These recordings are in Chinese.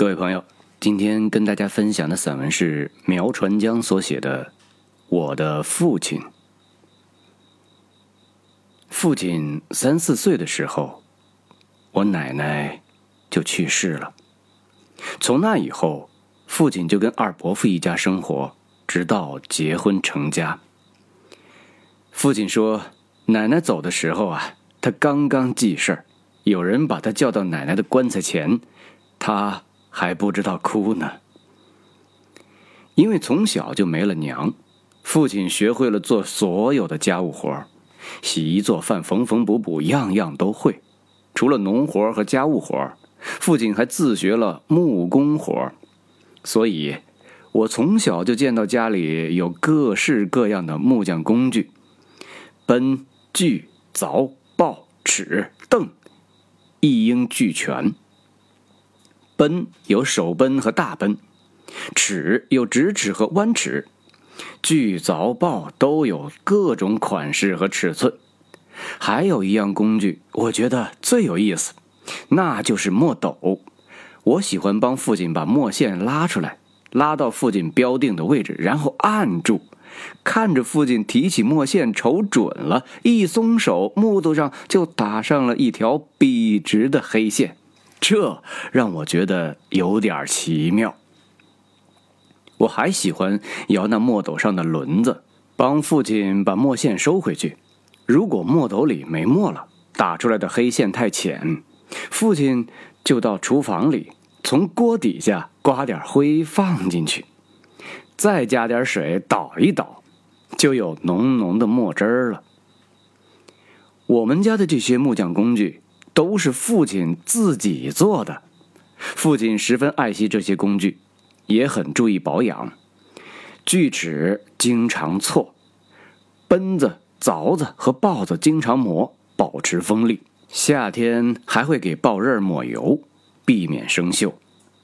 各位朋友，今天跟大家分享的散文是苗传江所写的《我的父亲》。父亲三四岁的时候，我奶奶就去世了。从那以后，父亲就跟二伯父一家生活，直到结婚成家。父亲说，奶奶走的时候啊，他刚刚记事儿，有人把他叫到奶奶的棺材前，他。还不知道哭呢，因为从小就没了娘，父亲学会了做所有的家务活洗衣做饭、缝缝补补，样样都会。除了农活和家务活父亲还自学了木工活所以，我从小就见到家里有各式各样的木匠工具，奔、锯、凿、刨、尺、凳，一应俱全。奔有手奔和大奔，尺有直尺和弯尺，锯凿刨都有各种款式和尺寸。还有一样工具，我觉得最有意思，那就是墨斗。我喜欢帮父亲把墨线拉出来，拉到父亲标定的位置，然后按住，看着父亲提起墨线，瞅准了，一松手，木头上就打上了一条笔直的黑线。这让我觉得有点奇妙。我还喜欢摇那墨斗上的轮子，帮父亲把墨线收回去。如果墨斗里没墨了，打出来的黑线太浅，父亲就到厨房里，从锅底下刮点灰放进去，再加点水捣一捣，就有浓浓的墨汁儿了。我们家的这些木匠工具。都是父亲自己做的，父亲十分爱惜这些工具，也很注意保养。锯齿经常错，奔子、凿子和刨子经常磨，保持锋利。夏天还会给刨刃抹油，避免生锈。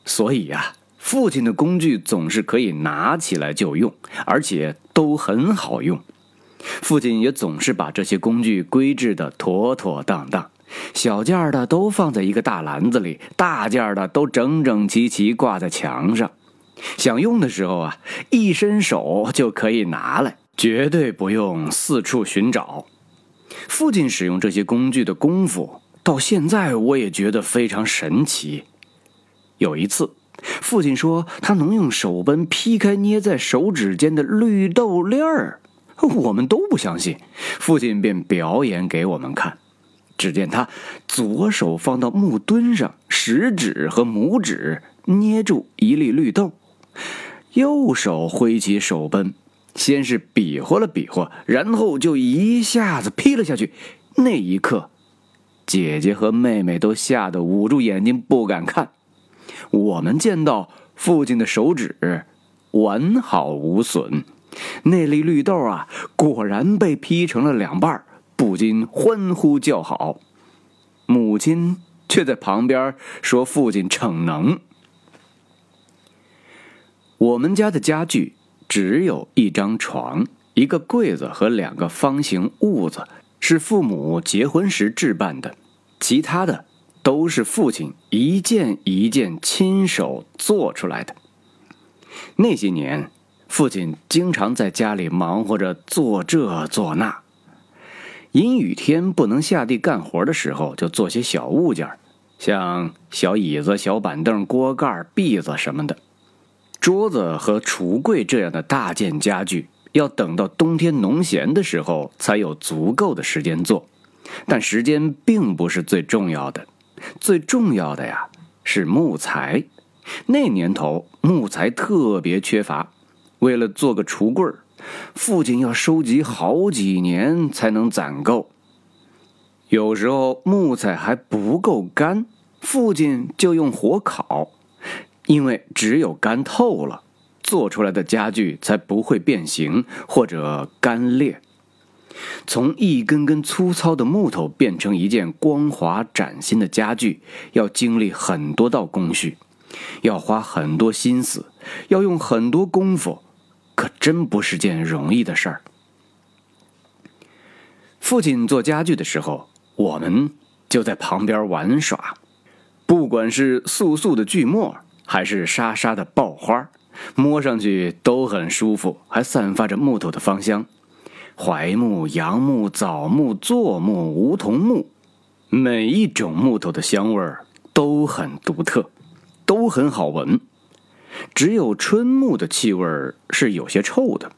所以呀，父亲的工具总是可以拿起来就用，而且都很好用。父亲也总是把这些工具规制的妥妥当当。小件的都放在一个大篮子里，大件的都整整齐齐挂在墙上。想用的时候啊，一伸手就可以拿来，绝对不用四处寻找。父亲使用这些工具的功夫，到现在我也觉得非常神奇。有一次，父亲说他能用手奔劈开捏在手指间的绿豆粒儿，我们都不相信，父亲便表演给我们看。只见他左手放到木墩上，食指和拇指捏住一粒绿豆，右手挥起手奔，先是比划了比划，然后就一下子劈了下去。那一刻，姐姐和妹妹都吓得捂住眼睛不敢看。我们见到父亲的手指完好无损，那粒绿豆啊，果然被劈成了两半儿。不禁欢呼叫好，母亲却在旁边说：“父亲逞能。”我们家的家具只有一张床、一个柜子和两个方形屋子，是父母结婚时置办的，其他的都是父亲一件一件亲手做出来的。那些年，父亲经常在家里忙活着做这做那。阴雨天不能下地干活的时候，就做些小物件像小椅子、小板凳、锅盖、篦子什么的。桌子和橱柜这样的大件家具，要等到冬天农闲的时候才有足够的时间做。但时间并不是最重要的，最重要的呀是木材。那年头木材特别缺乏，为了做个橱柜儿。父亲要收集好几年才能攒够，有时候木材还不够干，父亲就用火烤，因为只有干透了，做出来的家具才不会变形或者干裂。从一根根粗糙的木头变成一件光滑崭新的家具，要经历很多道工序，要花很多心思，要用很多功夫。可真不是件容易的事儿。父亲做家具的时候，我们就在旁边玩耍。不管是素素的锯末，还是沙沙的爆花，摸上去都很舒服，还散发着木头的芳香。槐木、杨木、枣木、柞木、梧桐木，每一种木头的香味儿都很独特，都很好闻。只有春木的气味是有些臭的。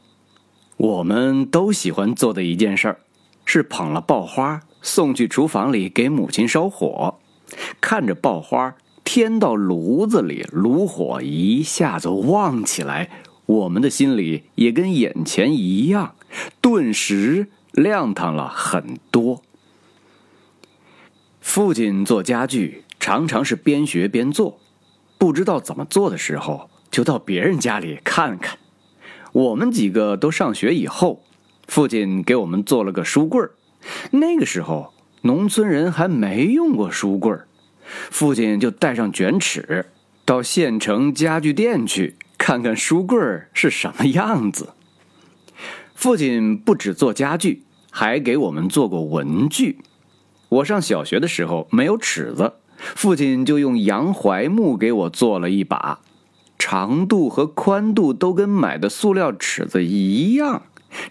我们都喜欢做的一件事儿，是捧了爆花送去厨房里给母亲烧火，看着爆花添到炉子里，炉火一下子旺起来，我们的心里也跟眼前一样，顿时亮堂了很多。父亲做家具常常是边学边做，不知道怎么做的时候，就到别人家里看看。我们几个都上学以后，父亲给我们做了个书柜儿。那个时候，农村人还没用过书柜儿，父亲就带上卷尺，到县城家具店去看看书柜儿是什么样子。父亲不只做家具，还给我们做过文具。我上小学的时候没有尺子，父亲就用洋槐木给我做了一把。长度和宽度都跟买的塑料尺子一样，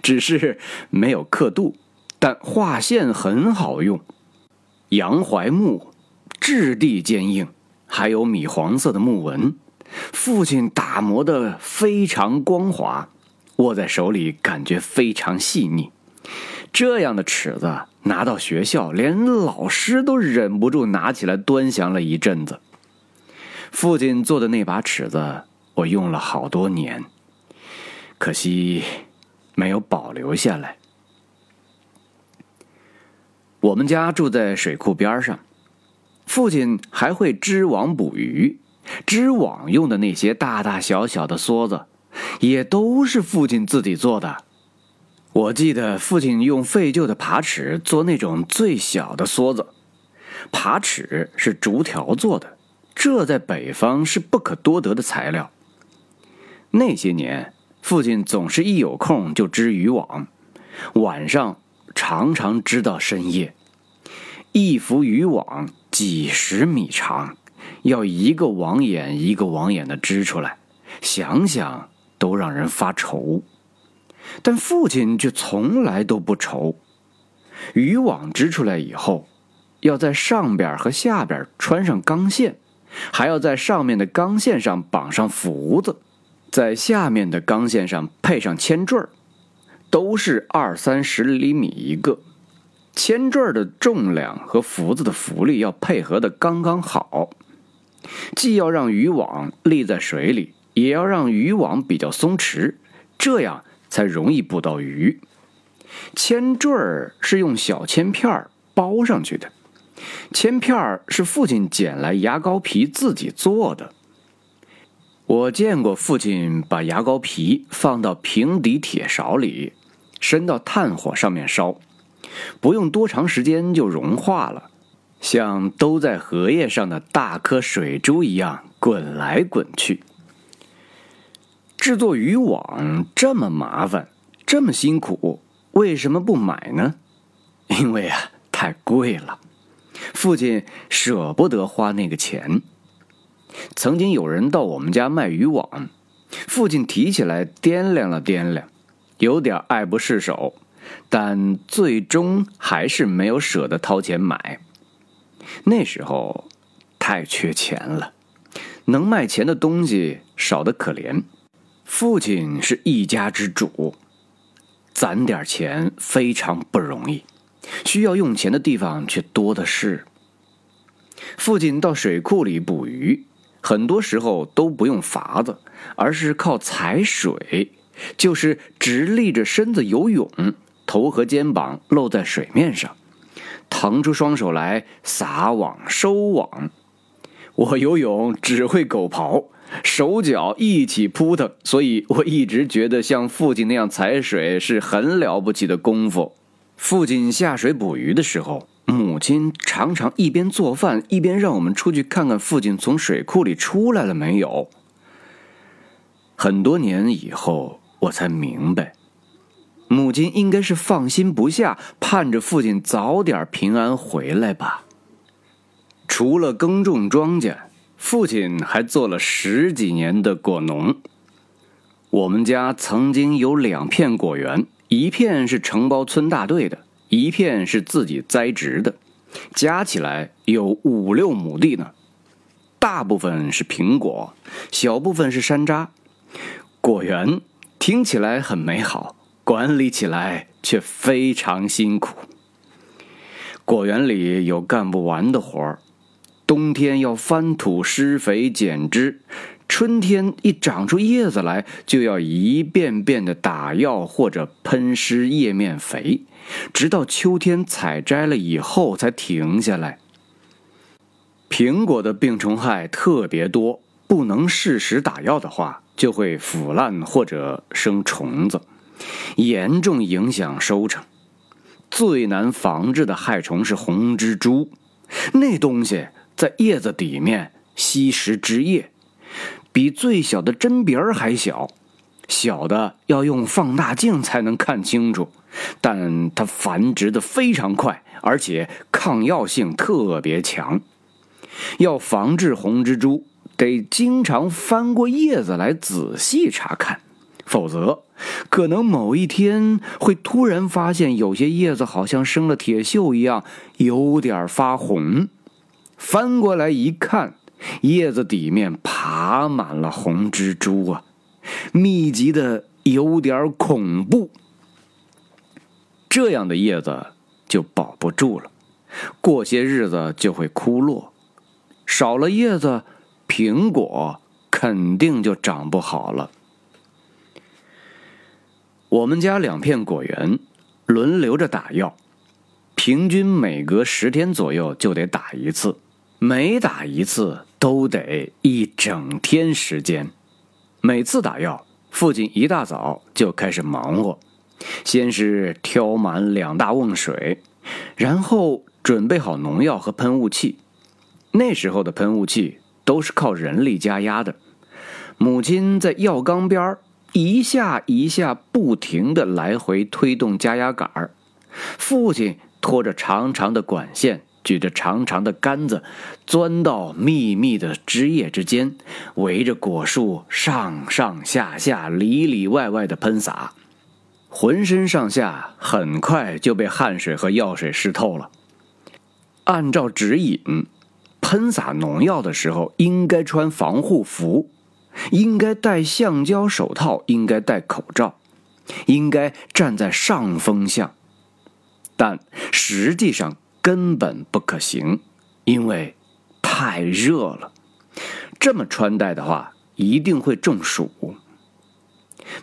只是没有刻度，但画线很好用。洋槐木质地坚硬，还有米黄色的木纹，父亲打磨的非常光滑，握在手里感觉非常细腻。这样的尺子拿到学校，连老师都忍不住拿起来端详了一阵子。父亲做的那把尺子，我用了好多年，可惜没有保留下来。我们家住在水库边上，父亲还会织网捕鱼，织网用的那些大大小小的梭子，也都是父亲自己做的。我记得父亲用废旧的耙尺做那种最小的梭子，耙尺是竹条做的。这在北方是不可多得的材料。那些年，父亲总是一有空就织渔网，晚上常常织到深夜。一幅渔网几十米长，要一个网眼一个网眼的织出来，想想都让人发愁。但父亲却从来都不愁。渔网织出来以后，要在上边和下边穿上钢线。还要在上面的钢线上绑上福子，在下面的钢线上配上铅坠儿，都是二三十厘米一个。铅坠儿的重量和福子的浮力要配合的刚刚好，既要让渔网立在水里，也要让渔网比较松弛，这样才容易捕到鱼。铅坠儿是用小铅片儿包上去的。铅片儿是父亲捡来牙膏皮自己做的。我见过父亲把牙膏皮放到平底铁勺里，伸到炭火上面烧，不用多长时间就融化了，像都在荷叶上的大颗水珠一样滚来滚去。制作渔网这么麻烦，这么辛苦，为什么不买呢？因为啊，太贵了。父亲舍不得花那个钱。曾经有人到我们家卖渔网，父亲提起来掂量了掂量，有点爱不释手，但最终还是没有舍得掏钱买。那时候太缺钱了，能卖钱的东西少得可怜。父亲是一家之主，攒点钱非常不容易。需要用钱的地方却多的是。父亲到水库里捕鱼，很多时候都不用筏子，而是靠踩水，就是直立着身子游泳，头和肩膀露在水面上，腾出双手来撒网收网。我游泳只会狗刨，手脚一起扑腾，所以我一直觉得像父亲那样踩水是很了不起的功夫。父亲下水捕鱼的时候，母亲常常一边做饭一边让我们出去看看父亲从水库里出来了没有。很多年以后，我才明白，母亲应该是放心不下，盼着父亲早点平安回来吧。除了耕种庄稼，父亲还做了十几年的果农。我们家曾经有两片果园，一片是承包村大队的，一片是自己栽植的，加起来有五六亩地呢。大部分是苹果，小部分是山楂。果园听起来很美好，管理起来却非常辛苦。果园里有干不完的活儿，冬天要翻土、施肥、剪枝。春天一长出叶子来，就要一遍遍的打药或者喷施叶面肥，直到秋天采摘了以后才停下来。苹果的病虫害特别多，不能适时打药的话，就会腐烂或者生虫子，严重影响收成。最难防治的害虫是红蜘蛛，那东西在叶子底面吸食汁液。比最小的针鼻儿还小，小的要用放大镜才能看清楚，但它繁殖的非常快，而且抗药性特别强。要防治红蜘蛛，得经常翻过叶子来仔细查看，否则可能某一天会突然发现有些叶子好像生了铁锈一样，有点发红。翻过来一看。叶子底面爬满了红蜘蛛啊，密集的有点恐怖。这样的叶子就保不住了，过些日子就会枯落。少了叶子，苹果肯定就长不好了。我们家两片果园轮流着打药，平均每隔十天左右就得打一次。每打一次都得一整天时间，每次打药，父亲一大早就开始忙活，先是挑满两大瓮水，然后准备好农药和喷雾器。那时候的喷雾器都是靠人力加压的，母亲在药缸边一下一下不停地来回推动加压杆儿，父亲拖着长长的管线。举着长长的杆子，钻到密密的枝叶之间，围着果树上上下下、里里外外的喷洒，浑身上下很快就被汗水和药水湿透了。按照指引，喷洒农药的时候应该穿防护服，应该戴橡胶手套，应该戴口罩，应该站在上风向，但实际上。根本不可行，因为太热了。这么穿戴的话，一定会中暑。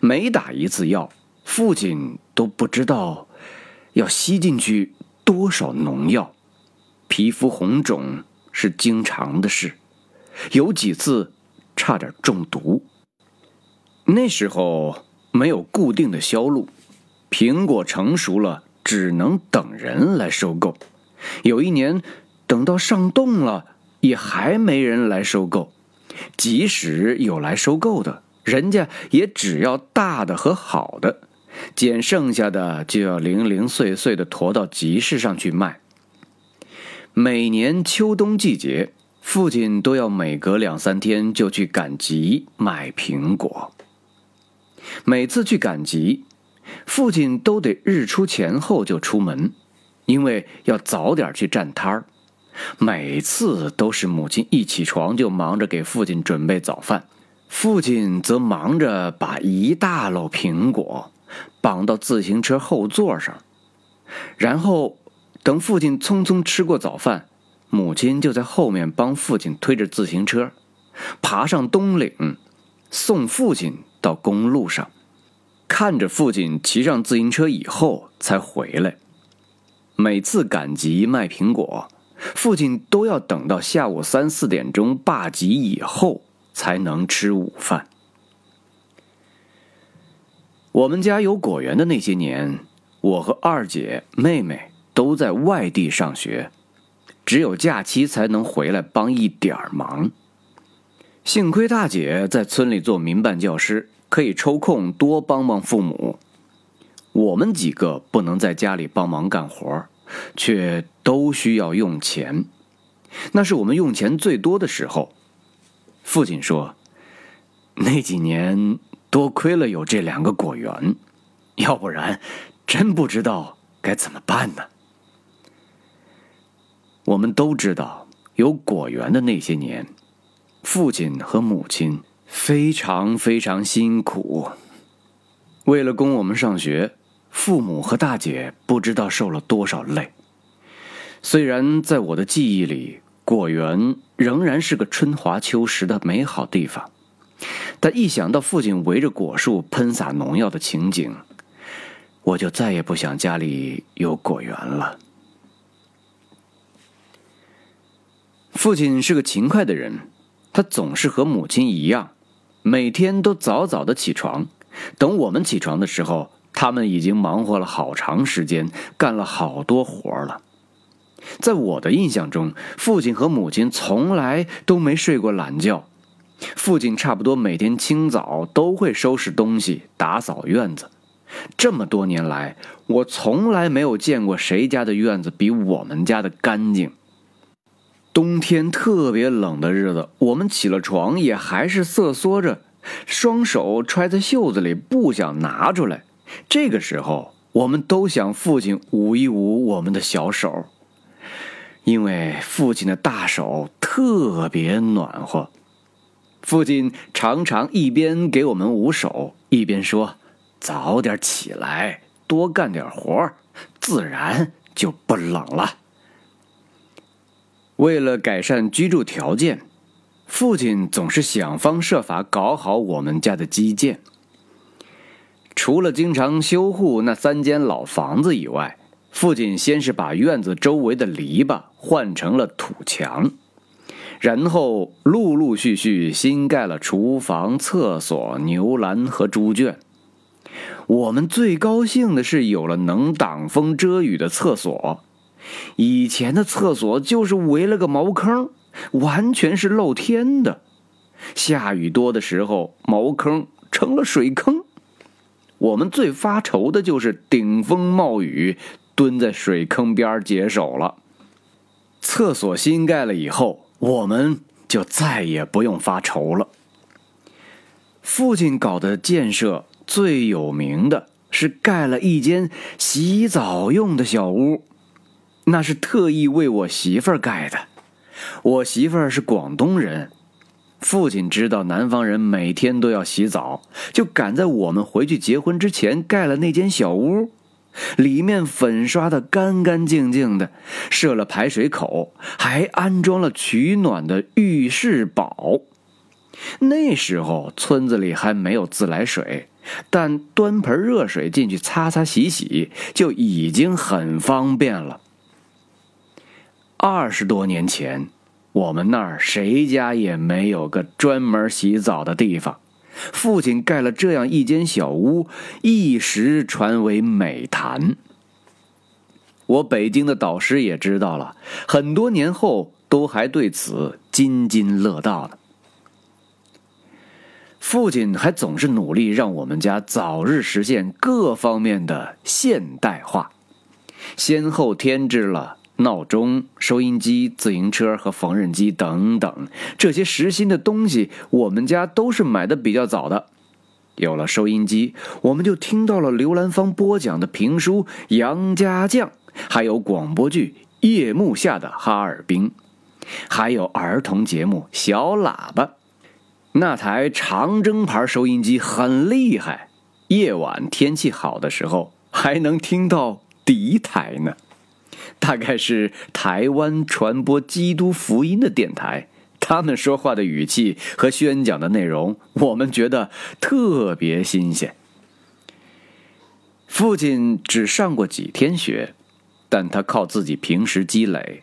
每打一次药，父亲都不知道要吸进去多少农药，皮肤红肿是经常的事，有几次差点中毒。那时候没有固定的销路，苹果成熟了，只能等人来收购。有一年，等到上冻了，也还没人来收购。即使有来收购的，人家也只要大的和好的，捡剩下的就要零零碎碎的驮到集市上去卖。每年秋冬季节，父亲都要每隔两三天就去赶集卖苹果。每次去赶集，父亲都得日出前后就出门。因为要早点去站摊儿，每次都是母亲一起床就忙着给父亲准备早饭，父亲则忙着把一大篓苹果绑到自行车后座上，然后等父亲匆匆吃过早饭，母亲就在后面帮父亲推着自行车，爬上东岭，送父亲到公路上，看着父亲骑上自行车以后才回来。每次赶集卖苹果，父亲都要等到下午三四点钟罢集以后才能吃午饭。我们家有果园的那些年，我和二姐、妹妹都在外地上学，只有假期才能回来帮一点忙。幸亏大姐在村里做民办教师，可以抽空多帮帮父母。我们几个不能在家里帮忙干活，却都需要用钱。那是我们用钱最多的时候，父亲说：“那几年多亏了有这两个果园，要不然真不知道该怎么办呢。”我们都知道，有果园的那些年，父亲和母亲非常非常辛苦。为了供我们上学，父母和大姐不知道受了多少累。虽然在我的记忆里，果园仍然是个春华秋实的美好地方，但一想到父亲围着果树喷洒农药的情景，我就再也不想家里有果园了。父亲是个勤快的人，他总是和母亲一样，每天都早早的起床。等我们起床的时候，他们已经忙活了好长时间，干了好多活了。在我的印象中，父亲和母亲从来都没睡过懒觉。父亲差不多每天清早都会收拾东西、打扫院子。这么多年来，我从来没有见过谁家的院子比我们家的干净。冬天特别冷的日子，我们起了床也还是瑟缩着，双手揣在袖子里，不想拿出来。这个时候，我们都想父亲捂一捂我们的小手。因为父亲的大手特别暖和，父亲常常一边给我们捂手，一边说：“早点起来，多干点活自然就不冷了。”为了改善居住条件，父亲总是想方设法搞好我们家的基建。除了经常修护那三间老房子以外，父亲先是把院子周围的篱笆换成了土墙，然后陆陆续续新盖了厨房、厕所、牛栏和猪圈。我们最高兴的是有了能挡风遮雨的厕所。以前的厕所就是围了个茅坑，完全是露天的。下雨多的时候，茅坑成了水坑。我们最发愁的就是顶风冒雨。蹲在水坑边解手了。厕所新盖了以后，我们就再也不用发愁了。父亲搞的建设最有名的是盖了一间洗澡用的小屋，那是特意为我媳妇儿盖的。我媳妇儿是广东人，父亲知道南方人每天都要洗澡，就赶在我们回去结婚之前盖了那间小屋。里面粉刷的干干净净的，设了排水口，还安装了取暖的浴室宝。那时候村子里还没有自来水，但端盆热水进去擦擦洗洗就已经很方便了。二十多年前，我们那儿谁家也没有个专门洗澡的地方。父亲盖了这样一间小屋，一时传为美谈。我北京的导师也知道了，很多年后都还对此津津乐道呢。父亲还总是努力让我们家早日实现各方面的现代化，先后添置了。闹钟、收音机、自行车和缝纫机等等，这些实心的东西，我们家都是买的比较早的。有了收音机，我们就听到了刘兰芳播讲的评书《杨家将》，还有广播剧《夜幕下的哈尔滨》，还有儿童节目《小喇叭》。那台长征牌收音机很厉害，夜晚天气好的时候，还能听到敌台呢。大概是台湾传播基督福音的电台，他们说话的语气和宣讲的内容，我们觉得特别新鲜。父亲只上过几天学，但他靠自己平时积累，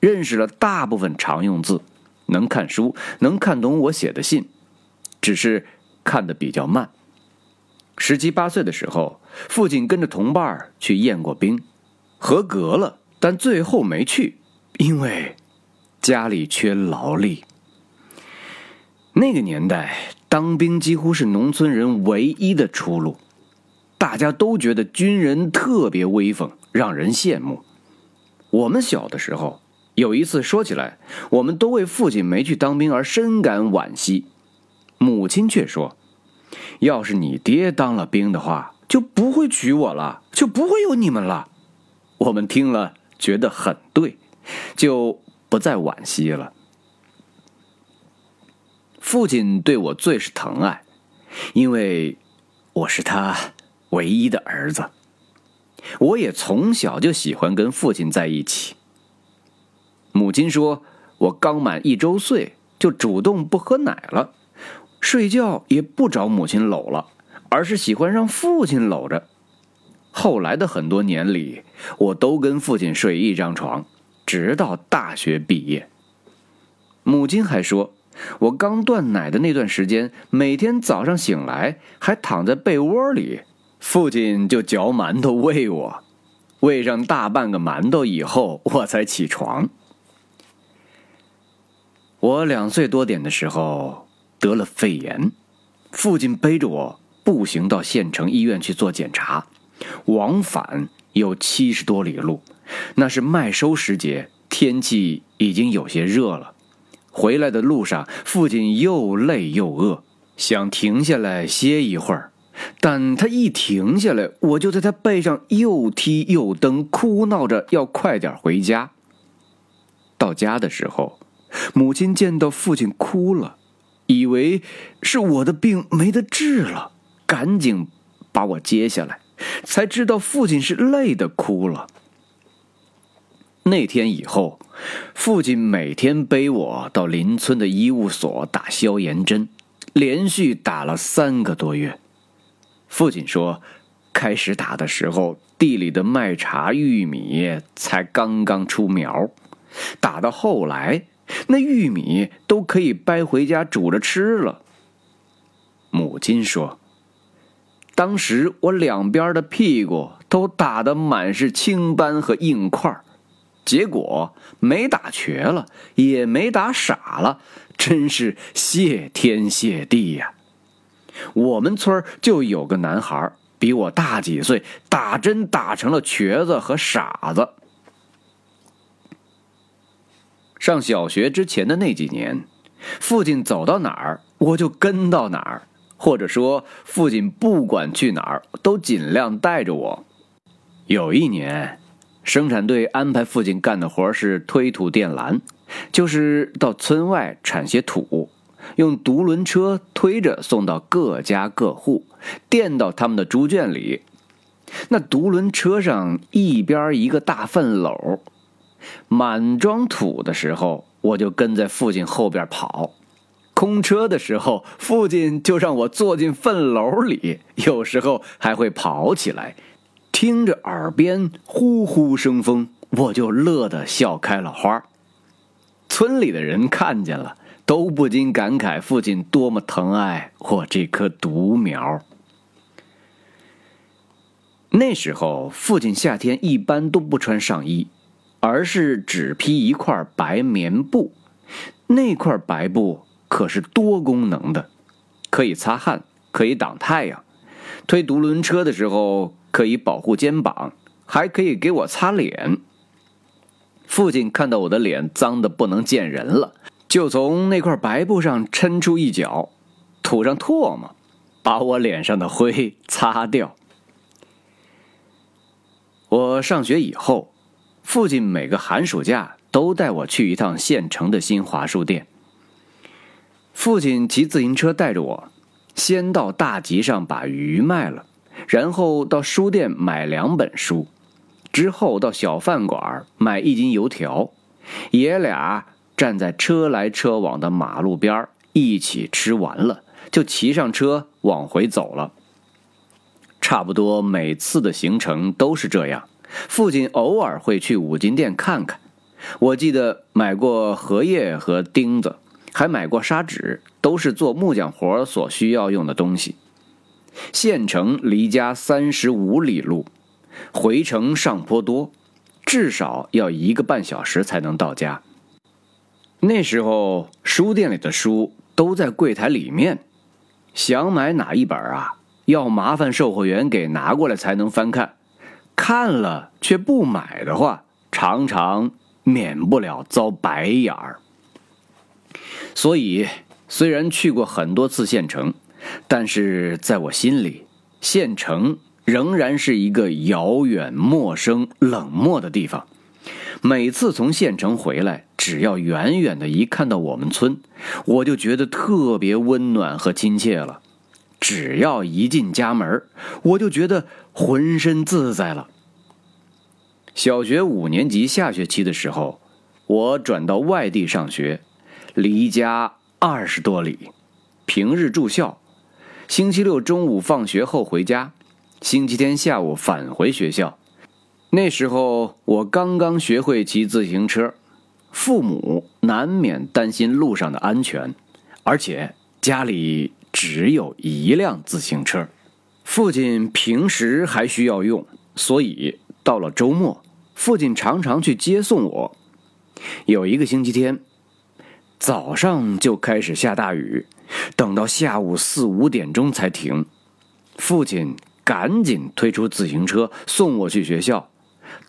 认识了大部分常用字，能看书，能看懂我写的信，只是看得比较慢。十七八岁的时候，父亲跟着同伴去验过兵。合格了，但最后没去，因为家里缺劳力。那个年代，当兵几乎是农村人唯一的出路，大家都觉得军人特别威风，让人羡慕。我们小的时候，有一次说起来，我们都为父亲没去当兵而深感惋惜。母亲却说：“要是你爹当了兵的话，就不会娶我了，就不会有你们了。”我们听了觉得很对，就不再惋惜了。父亲对我最是疼爱，因为我是他唯一的儿子。我也从小就喜欢跟父亲在一起。母亲说，我刚满一周岁就主动不喝奶了，睡觉也不找母亲搂了，而是喜欢让父亲搂着。后来的很多年里，我都跟父亲睡一张床，直到大学毕业。母亲还说，我刚断奶的那段时间，每天早上醒来还躺在被窝里，父亲就嚼馒头喂我，喂上大半个馒头以后，我才起床。我两岁多点的时候得了肺炎，父亲背着我步行到县城医院去做检查，往返有七十多里路。那是麦收时节，天气已经有些热了。回来的路上，父亲又累又饿，想停下来歇一会儿，但他一停下来，我就在他背上又踢又蹬，哭闹着要快点回家。到家的时候。母亲见到父亲哭了，以为是我的病没得治了，赶紧把我接下来，才知道父亲是累的哭了。那天以后，父亲每天背我到邻村的医务所打消炎针，连续打了三个多月。父亲说，开始打的时候，地里的麦茬、玉米才刚刚出苗，打到后来。那玉米都可以掰回家煮着吃了。母亲说：“当时我两边的屁股都打得满是青斑和硬块结果没打瘸了，也没打傻了，真是谢天谢地呀！我们村就有个男孩，比我大几岁，打针打成了瘸子和傻子。”上小学之前的那几年，父亲走到哪儿，我就跟到哪儿，或者说，父亲不管去哪儿，都尽量带着我。有一年，生产队安排父亲干的活是推土垫栏，就是到村外铲些土，用独轮车推着送到各家各户，垫到他们的猪圈里。那独轮车上一边一个大粪篓。满装土的时候，我就跟在父亲后边跑；空车的时候，父亲就让我坐进粪篓里，有时候还会跑起来，听着耳边呼呼生风，我就乐得笑开了花。村里的人看见了，都不禁感慨父亲多么疼爱我这棵独苗。那时候，父亲夏天一般都不穿上衣。而是只披一块白棉布，那块白布可是多功能的，可以擦汗，可以挡太阳，推独轮车的时候可以保护肩膀，还可以给我擦脸。父亲看到我的脸脏的不能见人了，就从那块白布上抻出一角，吐上唾沫，把我脸上的灰擦掉。我上学以后。父亲每个寒暑假都带我去一趟县城的新华书店。父亲骑自行车带着我，先到大集上把鱼卖了，然后到书店买两本书，之后到小饭馆买一斤油条，爷俩站在车来车往的马路边一起吃完了，就骑上车往回走了。差不多每次的行程都是这样。父亲偶尔会去五金店看看，我记得买过荷叶和钉子，还买过砂纸，都是做木匠活所需要用的东西。县城离家三十五里路，回程上坡多，至少要一个半小时才能到家。那时候书店里的书都在柜台里面，想买哪一本啊，要麻烦售货员给拿过来才能翻看。看了却不买的话，常常免不了遭白眼儿。所以，虽然去过很多次县城，但是在我心里，县城仍然是一个遥远、陌生、冷漠的地方。每次从县城回来，只要远远的一看到我们村，我就觉得特别温暖和亲切了。只要一进家门，我就觉得浑身自在了。小学五年级下学期的时候，我转到外地上学，离家二十多里，平日住校，星期六中午放学后回家，星期天下午返回学校。那时候我刚刚学会骑自行车，父母难免担心路上的安全，而且家里只有一辆自行车，父亲平时还需要用，所以到了周末，父亲常常去接送我。有一个星期天，早上就开始下大雨，等到下午四五点钟才停，父亲赶紧推出自行车送我去学校。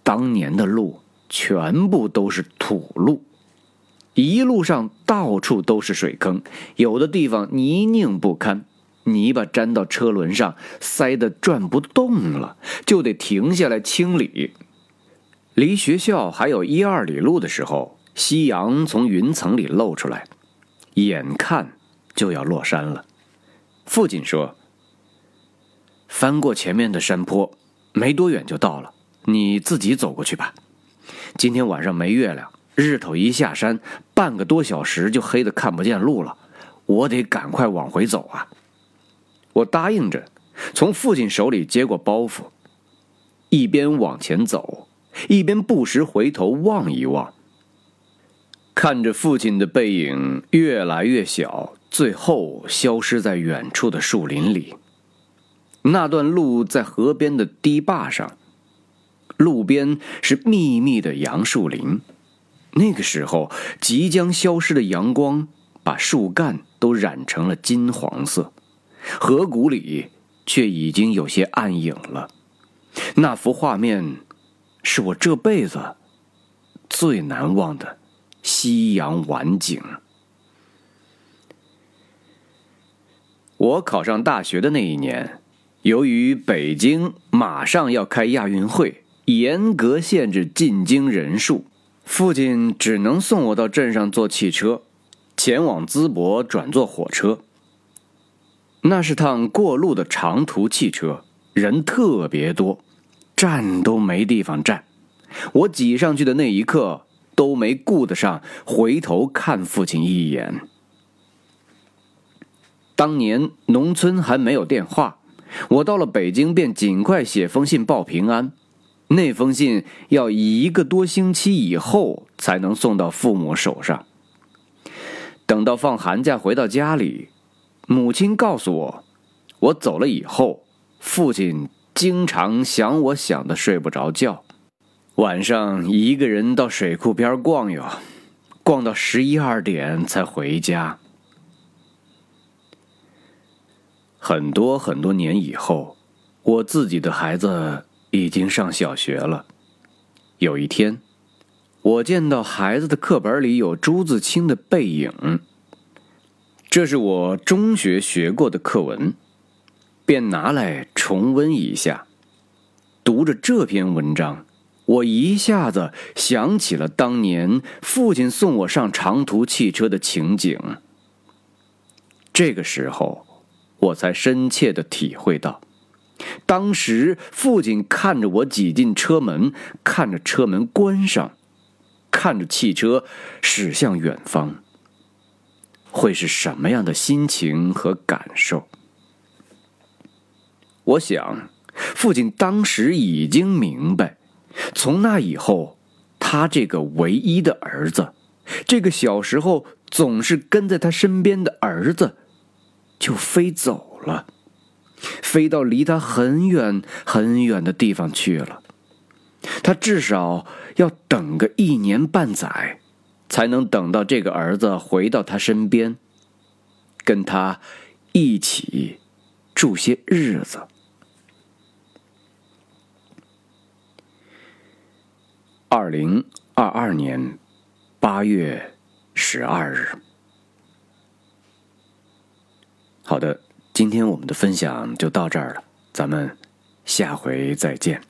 当年的路全部都是土路，一路上到处都是水坑，有的地方泥泞不堪，泥巴粘到车轮上，塞得转不动了，就得停下来清理。离学校还有一二里路的时候，夕阳从云层里露出来，眼看就要落山了。父亲说：“翻过前面的山坡，没多远就到了。”你自己走过去吧。今天晚上没月亮，日头一下山，半个多小时就黑的看不见路了。我得赶快往回走啊！我答应着，从父亲手里接过包袱，一边往前走，一边不时回头望一望，看着父亲的背影越来越小，最后消失在远处的树林里。那段路在河边的堤坝上。路边是密密的杨树林，那个时候即将消失的阳光把树干都染成了金黄色，河谷里却已经有些暗影了。那幅画面是我这辈子最难忘的夕阳晚景。我考上大学的那一年，由于北京马上要开亚运会。严格限制进京人数，父亲只能送我到镇上坐汽车，前往淄博转坐火车。那是趟过路的长途汽车，人特别多，站都没地方站。我挤上去的那一刻，都没顾得上回头看父亲一眼。当年农村还没有电话，我到了北京便尽快写封信报平安。那封信要一个多星期以后才能送到父母手上。等到放寒假回到家里，母亲告诉我，我走了以后，父亲经常想我想的睡不着觉，晚上一个人到水库边逛悠，逛到十一二点才回家。很多很多年以后，我自己的孩子。已经上小学了。有一天，我见到孩子的课本里有朱自清的背影，这是我中学学过的课文，便拿来重温一下。读着这篇文章，我一下子想起了当年父亲送我上长途汽车的情景。这个时候，我才深切的体会到。当时，父亲看着我挤进车门，看着车门关上，看着汽车驶向远方，会是什么样的心情和感受？我想，父亲当时已经明白，从那以后，他这个唯一的儿子，这个小时候总是跟在他身边的儿子，就飞走了。飞到离他很远很远的地方去了，他至少要等个一年半载，才能等到这个儿子回到他身边，跟他一起住些日子。二零二二年八月十二日。好的，今天我们的分享就到这儿了，咱们下回再见。